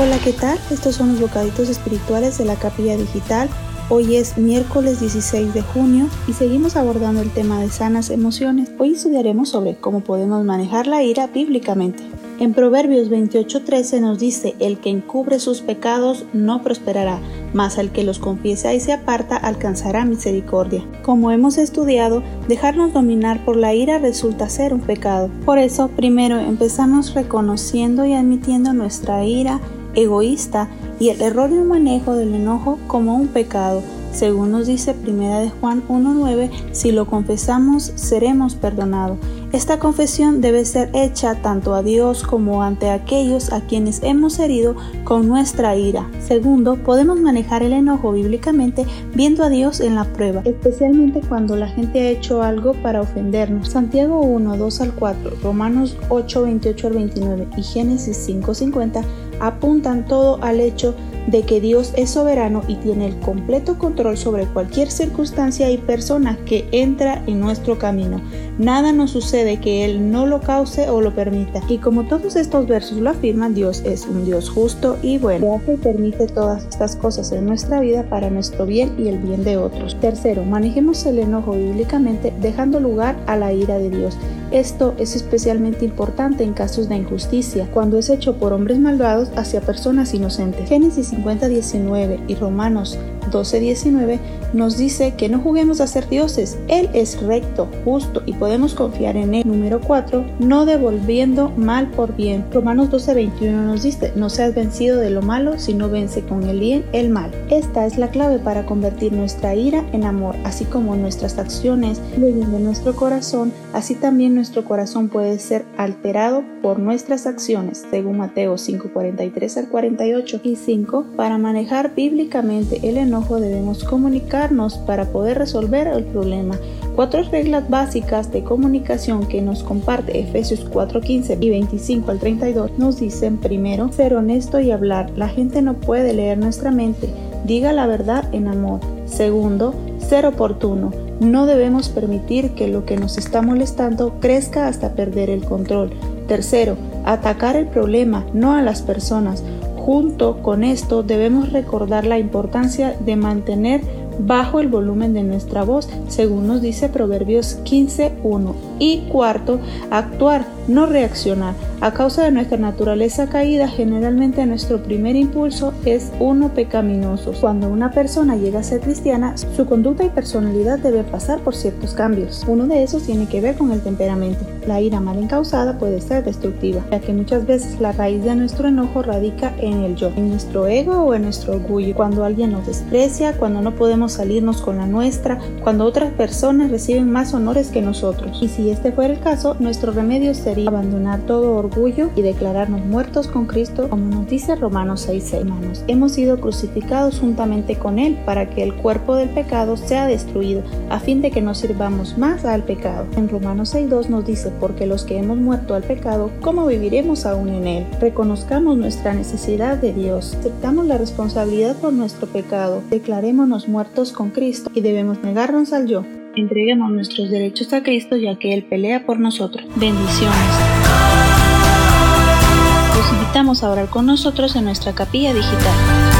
Hola, ¿qué tal? Estos son los bocaditos espirituales de la capilla digital. Hoy es miércoles 16 de junio y seguimos abordando el tema de sanas emociones. Hoy estudiaremos sobre cómo podemos manejar la ira bíblicamente. En Proverbios 28:13 nos dice, el que encubre sus pecados no prosperará, mas el que los confiesa y se aparta alcanzará misericordia. Como hemos estudiado, dejarnos dominar por la ira resulta ser un pecado. Por eso, primero empezamos reconociendo y admitiendo nuestra ira egoísta y el erróneo manejo del enojo como un pecado. Según nos dice Primera de Juan 1.9, si lo confesamos seremos perdonados. Esta confesión debe ser hecha tanto a Dios como ante aquellos a quienes hemos herido con nuestra ira. Segundo, podemos manejar el enojo bíblicamente viendo a Dios en la prueba, especialmente cuando la gente ha hecho algo para ofendernos. Santiago 1, 2 al 4, Romanos 8, 28 al 29 y Génesis 5, 50 apuntan todo al hecho de que Dios es soberano y tiene el completo control sobre cualquier circunstancia y persona que entra en nuestro camino. Nada nos sucede que Él no lo cause o lo permita. Y como todos estos versos lo afirman, Dios es un Dios justo y bueno. Hace y permite todas estas cosas en nuestra vida para nuestro bien y el bien de otros. Tercero, manejemos el enojo bíblicamente dejando lugar a la ira de Dios. Esto es especialmente importante en casos de injusticia, cuando es hecho por hombres malvados hacia personas inocentes. Génesis 50:19 y Romanos 12:19 nos dice que no juguemos a ser dioses. Él es recto, justo y podemos confiar en él. Número 4, no devolviendo mal por bien. Romanos 12:21 nos dice, no seas vencido de lo malo, sino vence con el bien el mal. Esta es la clave para convertir nuestra ira en amor, así como nuestras acciones fluyen de nuestro corazón, así también nuestro corazón puede ser alterado por nuestras acciones, según Mateo 5:43 al 48 y 5. Para manejar bíblicamente el enojo debemos comunicarnos para poder resolver el problema. Cuatro reglas básicas de comunicación que nos comparte Efesios 4:15 y 25 al 32 nos dicen primero, ser honesto y hablar. La gente no puede leer nuestra mente. Diga la verdad en amor. Segundo, ser oportuno. No debemos permitir que lo que nos está molestando crezca hasta perder el control. Tercero, atacar el problema, no a las personas. Junto con esto debemos recordar la importancia de mantener bajo el volumen de nuestra voz, según nos dice Proverbios 15.1. Y cuarto, actuar, no reaccionar. A causa de nuestra naturaleza caída, generalmente nuestro primer impulso es uno pecaminoso. Cuando una persona llega a ser cristiana, su conducta y personalidad debe pasar por ciertos cambios. Uno de esos tiene que ver con el temperamento. La ira mal encausada puede ser destructiva, ya que muchas veces la raíz de nuestro enojo radica en el yo, en nuestro ego o en nuestro orgullo. Cuando alguien nos desprecia, cuando no podemos salirnos con la nuestra, cuando otras personas reciben más honores que nosotros. Y si este fuera el caso, nuestro remedio sería abandonar todo orgullo orgullo y declararnos muertos con Cristo, como nos dice Romanos 6, hermanos. Hemos sido crucificados juntamente con Él para que el cuerpo del pecado sea destruido, a fin de que no sirvamos más al pecado. En Romanos 6.2 nos dice, porque los que hemos muerto al pecado, ¿cómo viviremos aún en Él? Reconozcamos nuestra necesidad de Dios, aceptamos la responsabilidad por nuestro pecado, declarémonos muertos con Cristo y debemos negarnos al yo. Entreguemos nuestros derechos a Cristo ya que Él pelea por nosotros. Bendiciones invitamos a orar con nosotros en nuestra capilla digital.